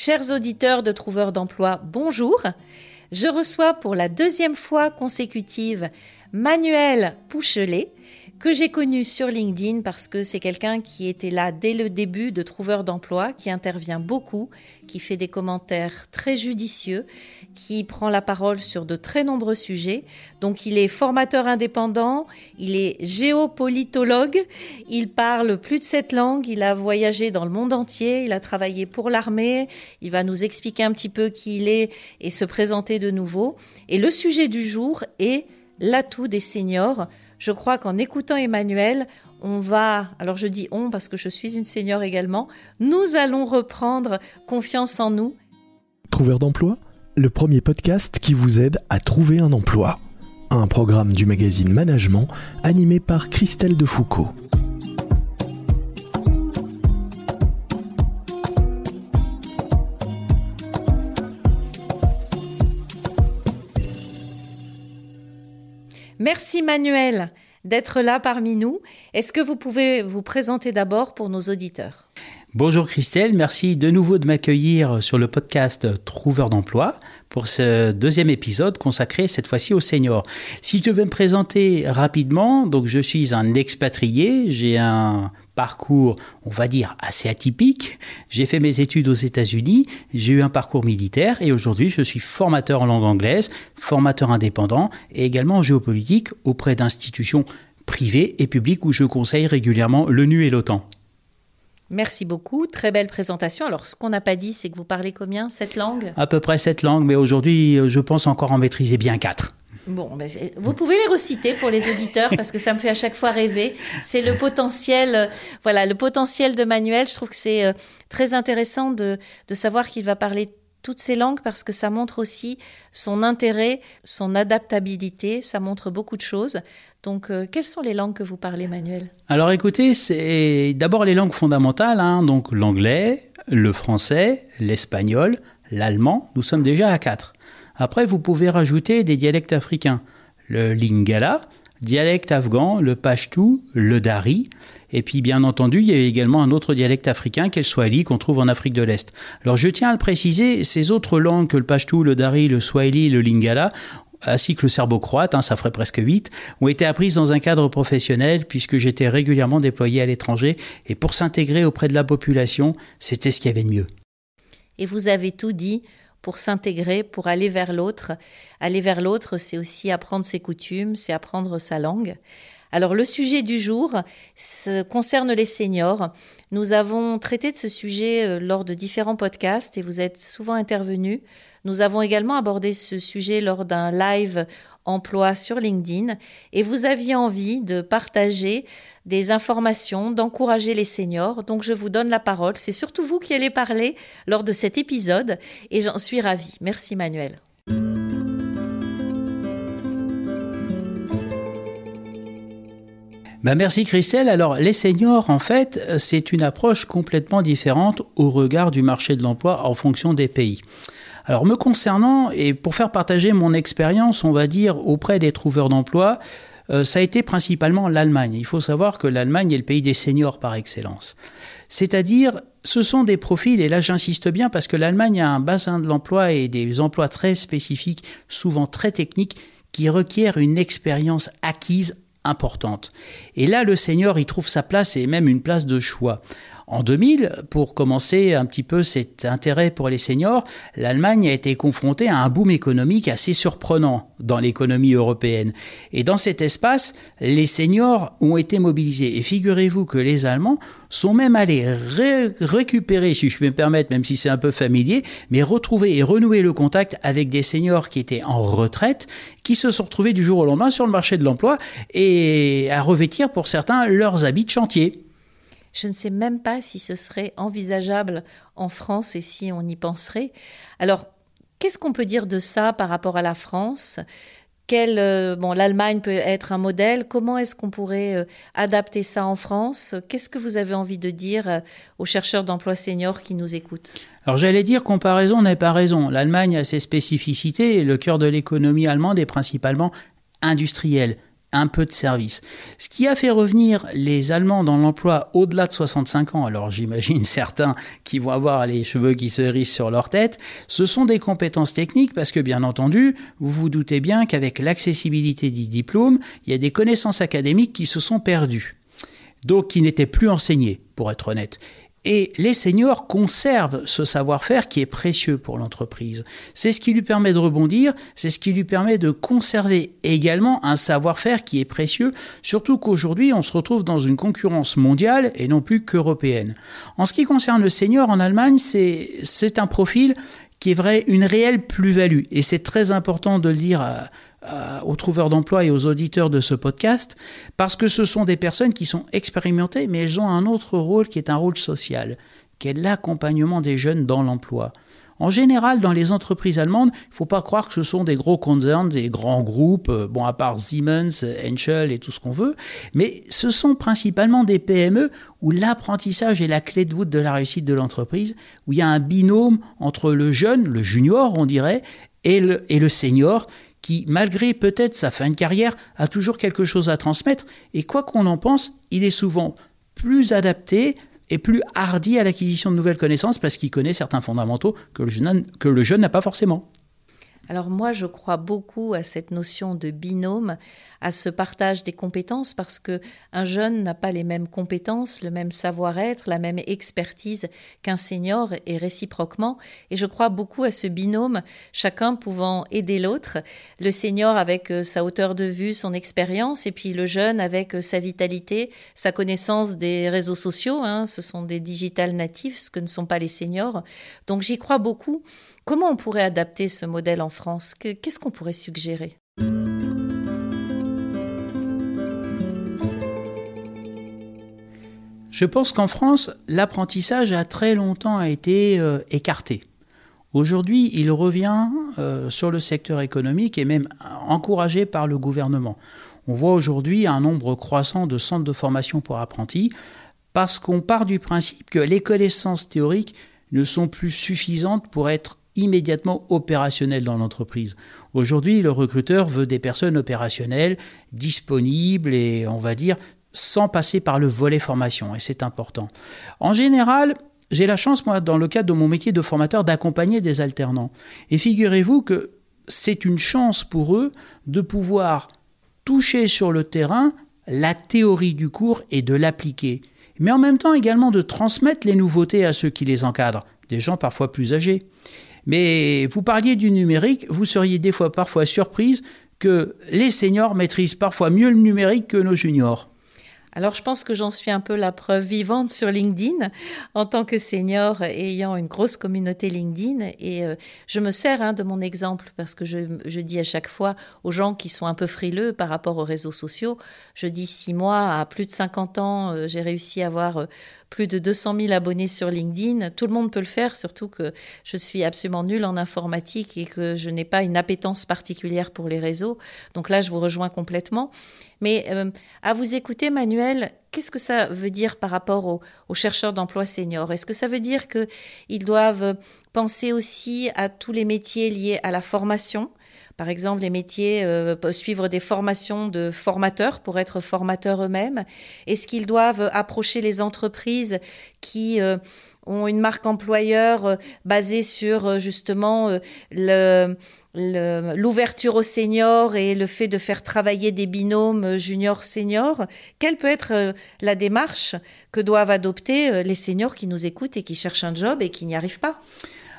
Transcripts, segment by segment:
Chers auditeurs de Trouveurs d'emploi, bonjour. Je reçois pour la deuxième fois consécutive Manuel Pouchelet, que j'ai connu sur LinkedIn parce que c'est quelqu'un qui était là dès le début de Trouveur d'emploi, qui intervient beaucoup, qui fait des commentaires très judicieux, qui prend la parole sur de très nombreux sujets. Donc il est formateur indépendant, il est géopolitologue, il parle plus de sept langues, il a voyagé dans le monde entier, il a travaillé pour l'armée, il va nous expliquer un petit peu qui il est et se présenter de nouveau. Et le sujet du jour est l'atout des seniors je crois qu'en écoutant Emmanuel, on va, alors je dis on parce que je suis une senior également, nous allons reprendre confiance en nous. Trouveur d'emploi, le premier podcast qui vous aide à trouver un emploi. Un programme du magazine Management animé par Christelle Defoucault. Merci Manuel d'être là parmi nous. Est-ce que vous pouvez vous présenter d'abord pour nos auditeurs? Bonjour Christelle, merci de nouveau de m'accueillir sur le podcast Trouveur d'emploi pour ce deuxième épisode consacré cette fois-ci aux seniors. Si je vais me présenter rapidement, donc je suis un expatrié, j'ai un parcours, on va dire, assez atypique. J'ai fait mes études aux États-Unis, j'ai eu un parcours militaire et aujourd'hui je suis formateur en langue anglaise, formateur indépendant et également en géopolitique auprès d'institutions privées et publiques où je conseille régulièrement l'ONU et l'OTAN. Merci beaucoup, très belle présentation. Alors, ce qu'on n'a pas dit, c'est que vous parlez combien Sept langues? À peu près sept langues, mais aujourd'hui, je pense encore en maîtriser bien quatre. Bon, ben, vous pouvez les reciter pour les auditeurs parce que ça me fait à chaque fois rêver. C'est le potentiel, euh, voilà, le potentiel de Manuel. Je trouve que c'est euh, très intéressant de, de savoir qu'il va parler toutes ces langues parce que ça montre aussi son intérêt, son adaptabilité. Ça montre beaucoup de choses. Donc, euh, quelles sont les langues que vous parlez, Manuel? Alors, écoutez, c'est d'abord les langues fondamentales, hein, donc l'anglais, le français, l'espagnol, l'allemand. Nous sommes déjà à quatre. Après, vous pouvez rajouter des dialectes africains. Le lingala, dialecte afghan, le pashtou, le dari. Et puis, bien entendu, il y a également un autre dialecte africain, qu'est le swahili, qu'on trouve en Afrique de l'Est. Alors, je tiens à le préciser, ces autres langues que le pashtou, le dari, le swahili, le lingala, ainsi que le serbo-croate, hein, ça ferait presque huit, ont été apprises dans un cadre professionnel puisque j'étais régulièrement déployé à l'étranger et pour s'intégrer auprès de la population, c'était ce qu'il y avait de mieux. Et vous avez tout dit, pour s'intégrer, pour aller vers l'autre. Aller vers l'autre, c'est aussi apprendre ses coutumes, c'est apprendre sa langue. Alors le sujet du jour concerne les seniors. Nous avons traité de ce sujet euh, lors de différents podcasts et vous êtes souvent intervenus. Nous avons également abordé ce sujet lors d'un live emploi sur LinkedIn et vous aviez envie de partager des informations, d'encourager les seniors. Donc je vous donne la parole. C'est surtout vous qui allez parler lors de cet épisode et j'en suis ravie. Merci Manuel. Ben merci Christelle. Alors les seniors, en fait, c'est une approche complètement différente au regard du marché de l'emploi en fonction des pays. Alors me concernant, et pour faire partager mon expérience, on va dire, auprès des trouveurs d'emploi, euh, ça a été principalement l'Allemagne. Il faut savoir que l'Allemagne est le pays des seniors par excellence. C'est-à-dire, ce sont des profils, et là j'insiste bien parce que l'Allemagne a un bassin de l'emploi et des emplois très spécifiques, souvent très techniques, qui requièrent une expérience acquise importante. Et là, le senior, il trouve sa place et même une place de choix. En 2000, pour commencer un petit peu cet intérêt pour les seniors, l'Allemagne a été confrontée à un boom économique assez surprenant dans l'économie européenne. Et dans cet espace, les seniors ont été mobilisés. Et figurez-vous que les Allemands sont même allés récupérer, si je peux me permettre, même si c'est un peu familier, mais retrouver et renouer le contact avec des seniors qui étaient en retraite, qui se sont retrouvés du jour au lendemain sur le marché de l'emploi et à revêtir pour certains leurs habits de chantier. Je ne sais même pas si ce serait envisageable en France et si on y penserait. Alors, qu'est-ce qu'on peut dire de ça par rapport à la France? Euh, bon, l'Allemagne peut être un modèle. Comment est-ce qu'on pourrait euh, adapter ça en France? Qu'est-ce que vous avez envie de dire euh, aux chercheurs d'emploi seniors qui nous écoutent? Alors j'allais dire comparaison n'est pas raison. L'Allemagne a ses spécificités et le cœur de l'économie allemande est principalement industriel un peu de service. Ce qui a fait revenir les Allemands dans l'emploi au-delà de 65 ans, alors j'imagine certains qui vont avoir les cheveux qui se hérissent sur leur tête, ce sont des compétences techniques parce que bien entendu, vous vous doutez bien qu'avec l'accessibilité des diplômes, il y a des connaissances académiques qui se sont perdues. Donc qui n'étaient plus enseignées, pour être honnête. Et les seniors conservent ce savoir-faire qui est précieux pour l'entreprise. C'est ce qui lui permet de rebondir, c'est ce qui lui permet de conserver également un savoir-faire qui est précieux, surtout qu'aujourd'hui on se retrouve dans une concurrence mondiale et non plus qu'européenne. En ce qui concerne le senior en Allemagne, c'est un profil qui est vrai une réelle plus-value. Et c'est très important de le dire aux trouveurs d'emploi et aux auditeurs de ce podcast, parce que ce sont des personnes qui sont expérimentées, mais elles ont un autre rôle qui est un rôle social, qui est l'accompagnement des jeunes dans l'emploi. En général, dans les entreprises allemandes, il ne faut pas croire que ce sont des gros concerns, des grands groupes, euh, bon, à part Siemens, Henschel et tout ce qu'on veut, mais ce sont principalement des PME où l'apprentissage est la clé de voûte de la réussite de l'entreprise, où il y a un binôme entre le jeune, le junior, on dirait, et le senior, qui, malgré peut-être sa fin de carrière, a toujours quelque chose à transmettre, et quoi qu'on en pense, il est souvent plus adapté et plus hardi à l'acquisition de nouvelles connaissances parce qu'il connaît certains fondamentaux que le jeune, n'a pas forcément. Alors moi, je crois beaucoup à cette notion de binôme, à ce partage des compétences, parce que un jeune n'a pas les mêmes compétences, le même savoir-être, la même expertise qu'un senior, et réciproquement. Et je crois beaucoup à ce binôme, chacun pouvant aider l'autre, le senior avec euh, sa hauteur de vue, son expérience, et puis le jeune avec euh, sa vitalité, sa connaissance des réseaux sociaux. Hein, ce sont des digital natifs, ce que ne sont pas les seniors. Donc j'y crois beaucoup. Comment on pourrait adapter ce modèle en France? Qu'est-ce qu'on pourrait suggérer? Je pense qu'en France, l'apprentissage a très longtemps été euh, écarté. Aujourd'hui, il revient euh, sur le secteur économique et même encouragé par le gouvernement. On voit aujourd'hui un nombre croissant de centres de formation pour apprentis parce qu'on part du principe que les connaissances théoriques ne sont plus suffisantes pour être immédiatement opérationnel dans l'entreprise. Aujourd'hui, le recruteur veut des personnes opérationnelles, disponibles et, on va dire, sans passer par le volet formation, et c'est important. En général, j'ai la chance, moi, dans le cadre de mon métier de formateur, d'accompagner des alternants. Et figurez-vous que c'est une chance pour eux de pouvoir toucher sur le terrain la théorie du cours et de l'appliquer. Mais en même temps également de transmettre les nouveautés à ceux qui les encadrent, des gens parfois plus âgés. Mais vous parliez du numérique, vous seriez des fois parfois surprise que les seniors maîtrisent parfois mieux le numérique que nos juniors. Alors je pense que j'en suis un peu la preuve vivante sur LinkedIn en tant que senior ayant une grosse communauté LinkedIn et euh, je me sers hein, de mon exemple parce que je, dis à chaque fois aux gens qui sont un peu frileux par rapport aux réseaux sociaux, je dis si moi à plus de 50 ans euh, j'ai réussi à avoir euh, plus de 200 000 abonnés sur LinkedIn. Tout le monde peut le faire, surtout que je suis absolument nulle en informatique et que je n'ai pas une appétence particulière pour les réseaux. Donc là, je vous rejoins complètement. Mais euh, à vous écouter, Manuel, qu'est-ce que ça veut dire par rapport aux, chercheurs d'emploi seniors? Est-ce que ça veut dire qu'ils doivent penser aussi à tous les métiers liés à la formation? Par exemple, les métiers euh, peuvent suivre des formations de formateurs pour être formateurs eux-mêmes. Est-ce qu'ils doivent approcher les entreprises qui euh, ont une marque employeur euh, basée sur justement l'ouverture aux seniors et le fait de faire travailler des binômes junior-senior, quelle peut être la démarche que doivent adopter les seniors qui nous écoutent et qui cherchent un job et qui n'y arrivent pas?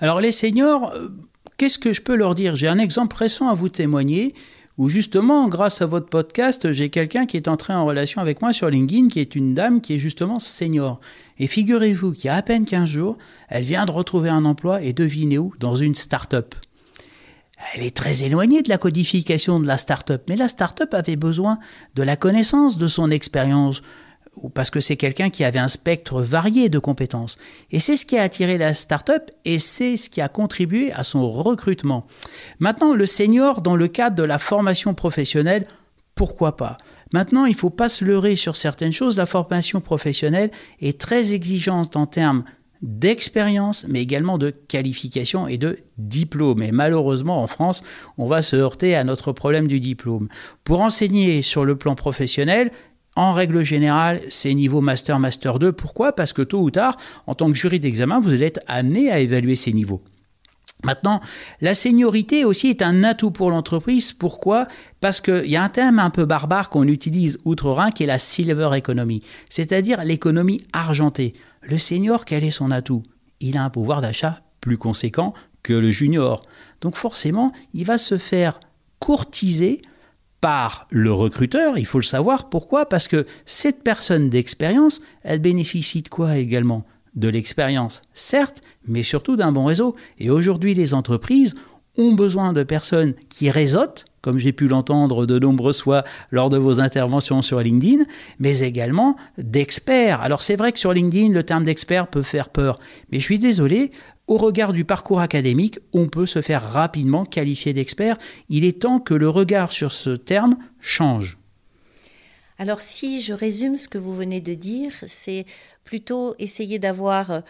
Alors les seniors, Qu'est-ce que je peux leur dire? J'ai un exemple récent à vous témoigner où justement, grâce à votre podcast, j'ai quelqu'un qui est entré en relation avec moi sur LinkedIn, qui est une dame qui est justement senior. Et figurez-vous qu'il y a à peine 15 jours, elle vient de retrouver un emploi et devinez où? Dans une start-up. Elle est très éloignée de la codification de la start-up, mais la start-up avait besoin de la connaissance de son expérience, parce que c'est quelqu'un qui avait un spectre varié de compétences. Et c'est ce qui a attiré la start-up et c'est ce qui a contribué à son recrutement. Maintenant, le senior, dans le cadre de la formation professionnelle, pourquoi pas? Maintenant, il ne faut pas se leurrer sur certaines choses. La formation professionnelle est très exigeante en termes d'expérience, mais également de qualification et de diplôme. Et malheureusement, en France, on va se heurter à notre problème du diplôme. Pour enseigner sur le plan professionnel, en règle générale, c'est niveau master, master 2. Pourquoi? Parce que tôt ou tard, en tant que jury d'examen, vous allez être amené à évaluer ces niveaux. Maintenant, la seniorité aussi est un atout pour l'entreprise. Pourquoi? Parce qu'il y a un terme un peu barbare qu'on utilise outre-Rhin qui est la silver economy, c'est-à-dire l'économie argentée. Le senior, quel est son atout? Il a un pouvoir d'achat plus conséquent que le junior. Donc forcément, il va se faire courtiser par le recruteur, il faut le savoir. Pourquoi? Parce que cette personne d'expérience, elle bénéficie de quoi également? De l'expérience, certes, mais surtout d'un bon réseau. Et aujourd'hui, les entreprises ont besoin de personnes qui réseautent, comme j'ai pu l'entendre de nombreuses fois lors de vos interventions sur LinkedIn, mais également d'experts. Alors c'est vrai que sur LinkedIn, le terme d'expert peut faire peur, mais je suis désolé, au regard du parcours académique, on peut se faire rapidement qualifier d'expert. Il est temps que le regard sur ce terme change. Alors si je résume ce que vous venez de dire, c'est plutôt essayer d'avoir,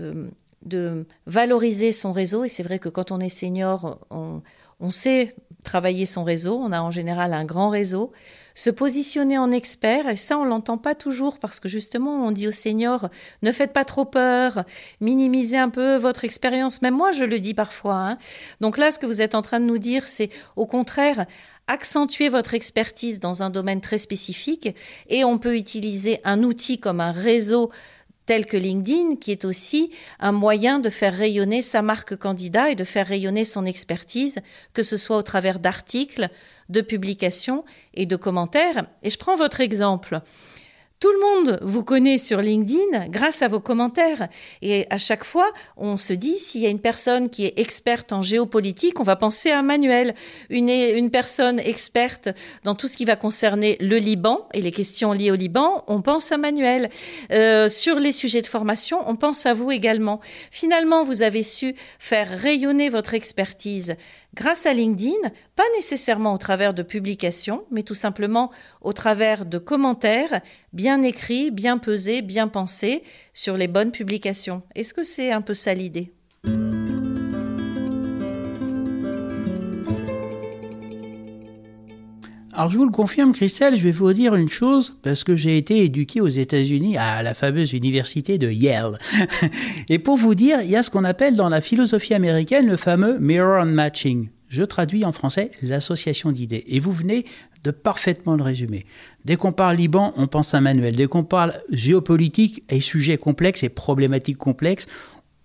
euh, de valoriser son réseau. Et c'est vrai que quand on est senior, on, on sait travailler son réseau, on a en général un grand réseau se positionner en expert, et ça on l'entend pas toujours parce que justement on dit aux seniors ne faites pas trop peur, minimisez un peu votre expérience, même moi je le dis parfois. Hein. Donc là ce que vous êtes en train de nous dire c'est au contraire accentuer votre expertise dans un domaine très spécifique et on peut utiliser un outil comme un réseau tel que LinkedIn, qui est aussi un moyen de faire rayonner sa marque candidat et de faire rayonner son expertise, que ce soit au travers d'articles, de publications et de commentaires. Et je prends votre exemple. Tout le monde vous connaît sur LinkedIn grâce à vos commentaires. Et à chaque fois, on se dit, s'il y a une personne qui est experte en géopolitique, on va penser à Manuel. Une, personne experte dans tout ce qui va concerner le Liban et les questions liées au Liban, on pense à Manuel. Euh, sur les sujets de formation, on pense à vous également. Finalement, vous avez su faire rayonner votre expertise grâce à LinkedIn, pas nécessairement au travers de publications, mais tout simplement au travers de commentaires bien écrits, bien pesés, bien pensés sur les bonnes publications. Est-ce que c'est un peu ça l'idée? Alors je vous le confirme, Christelle, je vais vous dire une chose, parce que j'ai été éduqué aux États-Unis à la fameuse université de Yale. Et pour vous dire, il y a ce qu'on appelle dans la philosophie américaine le fameux mirror and matching. Je traduis en français l'association d'idées. Et vous venez de parfaitement le résumer. Dès qu'on parle Liban, on pense à Manuel. Dès qu'on parle géopolitique et sujets complexes et problématiques complexes,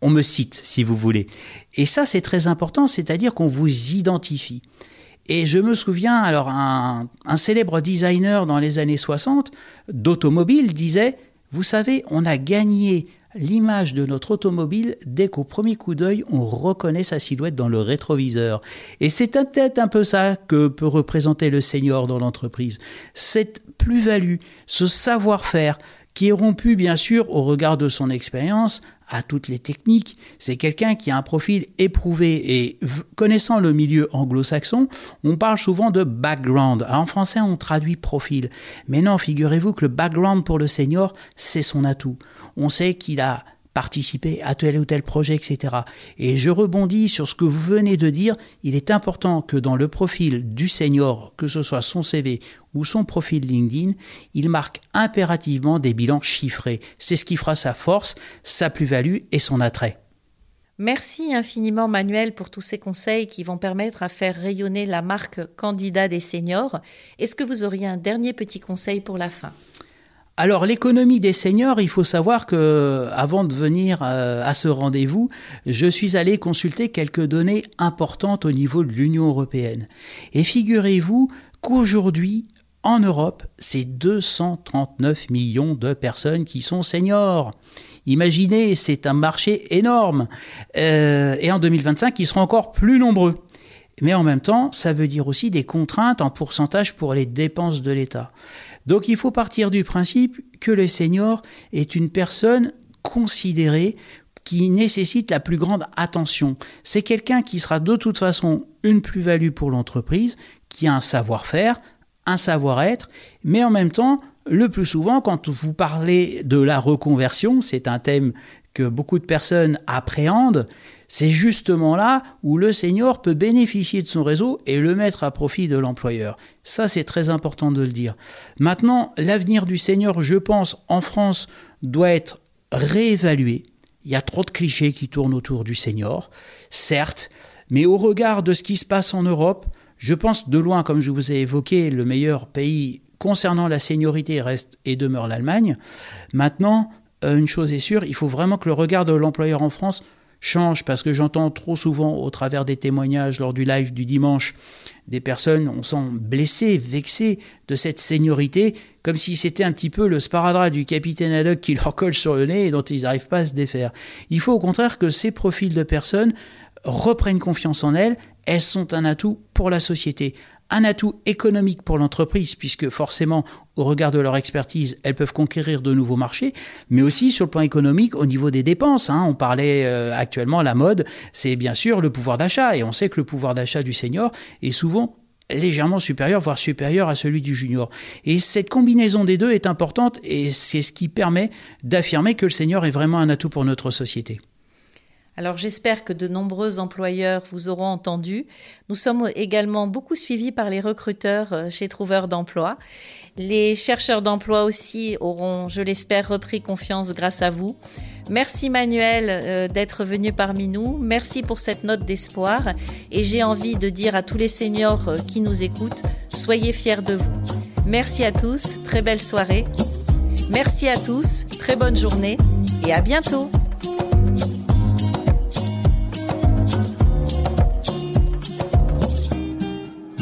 on me cite, si vous voulez. Et ça, c'est très important, c'est-à-dire qu'on vous identifie. Et je me souviens, alors, un, célèbre designer dans les années 60 d'automobile disait Vous savez, on a gagné l'image de notre automobile dès qu'au premier coup d'œil, on reconnaît sa silhouette dans le rétroviseur. Et c'est peut-être un peu ça que peut représenter le senior dans l'entreprise. Cette plus-value, ce savoir-faire, qui est rompu bien sûr au regard de son expérience à toutes les techniques. C'est quelqu'un qui a un profil éprouvé et connaissant le milieu anglo-saxon, on parle souvent de background. en français, on traduit profil. Mais non, figurez-vous que le background pour le senior, c'est son atout. On sait qu'il a participer à tel ou tel projet, etc. Et je rebondis sur ce que vous venez de dire. Il est important que dans le profil du senior, que ce soit son CV ou son profil LinkedIn, il marque impérativement des bilans chiffrés. C'est ce qui fera sa force, sa plus-value et son attrait. Merci infiniment Manuel pour tous ces conseils qui vont permettre à faire rayonner la marque candidat des seniors. Est-ce que vous auriez un dernier petit conseil pour la fin? Alors l'économie des seniors, il faut savoir que avant de venir euh, à ce rendez-vous, je suis allé consulter quelques données importantes au niveau de l'Union européenne. Et figurez-vous qu'aujourd'hui, en Europe, c'est 239 millions de personnes qui sont seniors. Imaginez, c'est un marché énorme. Euh, et en 2025, ils seront encore plus nombreux. Mais en même temps, ça veut dire aussi des contraintes en pourcentage pour les dépenses de l'État. Donc il faut partir du principe que le senior est une personne considérée qui nécessite la plus grande attention. C'est quelqu'un qui sera de toute façon une plus-value pour l'entreprise, qui a un savoir-faire, un savoir-être, mais en même temps, le plus souvent, quand vous parlez de la reconversion, c'est un thème que beaucoup de personnes appréhendent, c'est justement là où le senior peut bénéficier de son réseau et le mettre à profit de l'employeur. Ça, c'est très important de le dire. Maintenant, l'avenir du senior, je pense, en France, doit être réévalué. Il y a trop de clichés qui tournent autour du senior, certes, mais au regard de ce qui se passe en Europe, je pense de loin, comme je vous ai évoqué, le meilleur pays concernant la seniorité reste et demeure l'Allemagne. Maintenant, une chose est sûre, il faut vraiment que le regard de l'employeur en France change parce que j'entends trop souvent au travers des témoignages lors du live du dimanche des personnes, on sent blessées, vexées de cette seniorité, comme si c'était un petit peu le sparadrap du capitaine Haddock qui leur colle sur le nez et dont ils n'arrivent pas à se défaire. Il faut au contraire que ces profils de personnes reprennent confiance en elles, elles sont un atout pour la société un atout économique pour l'entreprise, puisque forcément, au regard de leur expertise, elles peuvent conquérir de nouveaux marchés, mais aussi sur le plan économique au niveau des dépenses. Hein. On parlait euh, actuellement, la mode, c'est bien sûr le pouvoir d'achat, et on sait que le pouvoir d'achat du senior est souvent légèrement supérieur, voire supérieur à celui du junior. Et cette combinaison des deux est importante, et c'est ce qui permet d'affirmer que le senior est vraiment un atout pour notre société. Alors j'espère que de nombreux employeurs vous auront entendu. Nous sommes également beaucoup suivis par les recruteurs euh, chez Trouveurs d'emploi. Les chercheurs d'emploi aussi auront, je l'espère, repris confiance grâce à vous. Merci Manuel euh, d'être venu parmi nous. Merci pour cette note d'espoir. Et j'ai envie de dire à tous les seniors euh, qui nous écoutent, soyez fiers de vous. Merci à tous, très belle soirée. Merci à tous, très bonne journée et à bientôt.